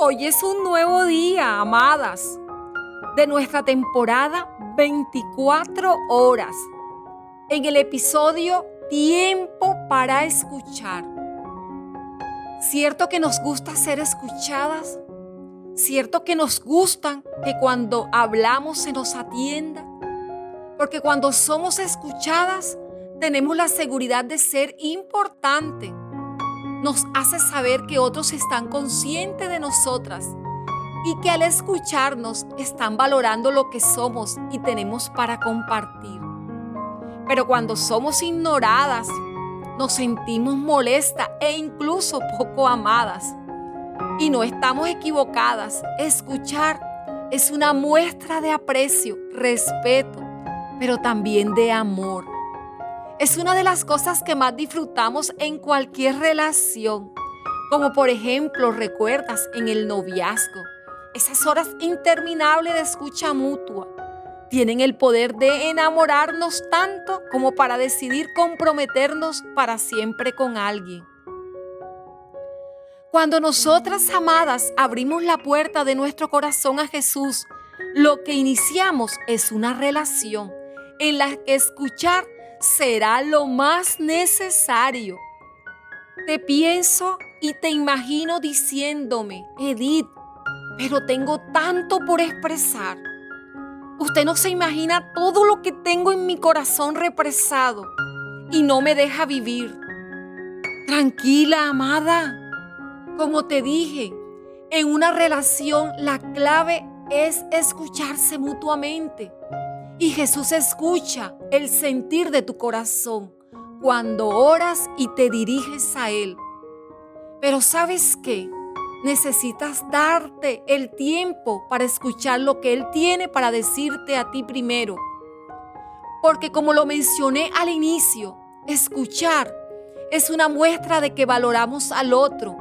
Hoy es un nuevo día, amadas, de nuestra temporada 24 horas. En el episodio Tiempo para escuchar. Cierto que nos gusta ser escuchadas. Cierto que nos gustan que cuando hablamos se nos atienda. Porque cuando somos escuchadas tenemos la seguridad de ser importante nos hace saber que otros están conscientes de nosotras y que al escucharnos están valorando lo que somos y tenemos para compartir. Pero cuando somos ignoradas, nos sentimos molestas e incluso poco amadas. Y no estamos equivocadas. Escuchar es una muestra de aprecio, respeto, pero también de amor es una de las cosas que más disfrutamos en cualquier relación. Como por ejemplo, recuerdas en el noviazgo, esas horas interminables de escucha mutua tienen el poder de enamorarnos tanto como para decidir comprometernos para siempre con alguien. Cuando nosotras, amadas, abrimos la puerta de nuestro corazón a Jesús, lo que iniciamos es una relación en la que escuchar será lo más necesario. Te pienso y te imagino diciéndome, Edith, pero tengo tanto por expresar. Usted no se imagina todo lo que tengo en mi corazón represado y no me deja vivir. Tranquila, amada. Como te dije, en una relación la clave es escucharse mutuamente. Y Jesús escucha el sentir de tu corazón cuando oras y te diriges a Él. Pero sabes qué? Necesitas darte el tiempo para escuchar lo que Él tiene para decirte a ti primero. Porque como lo mencioné al inicio, escuchar es una muestra de que valoramos al otro.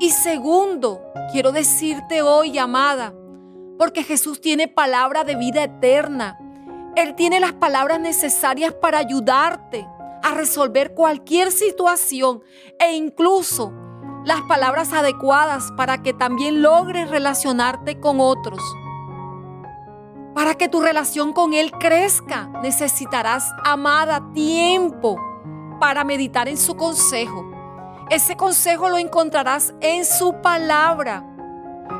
Y segundo, quiero decirte hoy, amada, porque Jesús tiene palabra de vida eterna él tiene las palabras necesarias para ayudarte a resolver cualquier situación e incluso las palabras adecuadas para que también logres relacionarte con otros. Para que tu relación con Él crezca, necesitarás, amada, tiempo para meditar en su consejo. Ese consejo lo encontrarás en su palabra.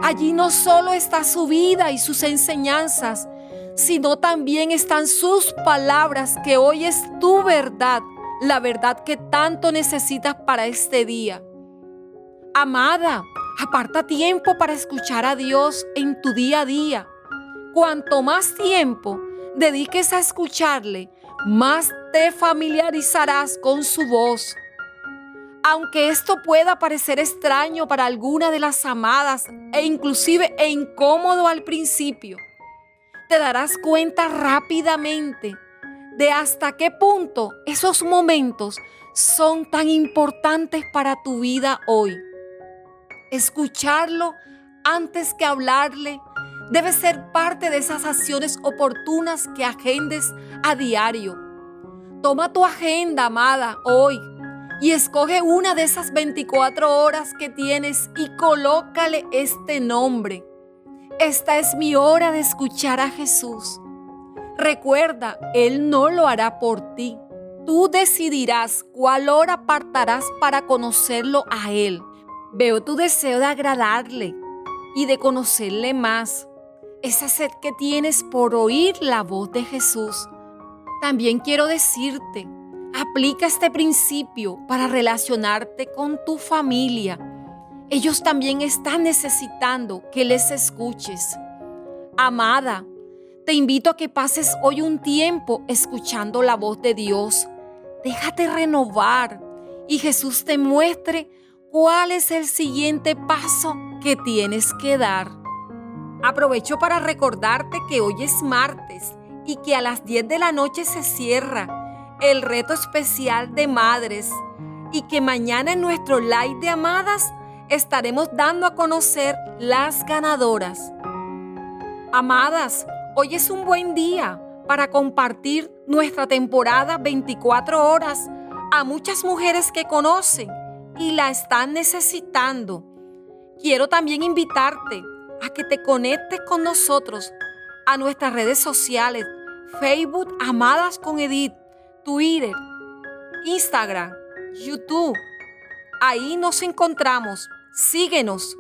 Allí no solo está su vida y sus enseñanzas, sino también están sus palabras, que hoy es tu verdad, la verdad que tanto necesitas para este día. Amada, aparta tiempo para escuchar a Dios en tu día a día. Cuanto más tiempo dediques a escucharle, más te familiarizarás con su voz. Aunque esto pueda parecer extraño para alguna de las amadas e inclusive e incómodo al principio, te darás cuenta rápidamente de hasta qué punto esos momentos son tan importantes para tu vida hoy. Escucharlo antes que hablarle debe ser parte de esas acciones oportunas que agendes a diario. Toma tu agenda, amada, hoy y escoge una de esas 24 horas que tienes y colócale este nombre. Esta es mi hora de escuchar a Jesús. Recuerda, Él no lo hará por ti. Tú decidirás cuál hora apartarás para conocerlo a Él. Veo tu deseo de agradarle y de conocerle más. Esa sed que tienes por oír la voz de Jesús. También quiero decirte, aplica este principio para relacionarte con tu familia ellos también están necesitando que les escuches. Amada, te invito a que pases hoy un tiempo escuchando la voz de Dios. Déjate renovar y Jesús te muestre cuál es el siguiente paso que tienes que dar. Aprovecho para recordarte que hoy es martes y que a las 10 de la noche se cierra el reto especial de madres y que mañana en nuestro live de amadas estaremos dando a conocer las ganadoras. Amadas, hoy es un buen día para compartir nuestra temporada 24 horas a muchas mujeres que conocen y la están necesitando. quiero también invitarte a que te conectes con nosotros a nuestras redes sociales, Facebook Amadas con Edith, Twitter, Instagram, YouTube. Ahí nos encontramos. Síguenos.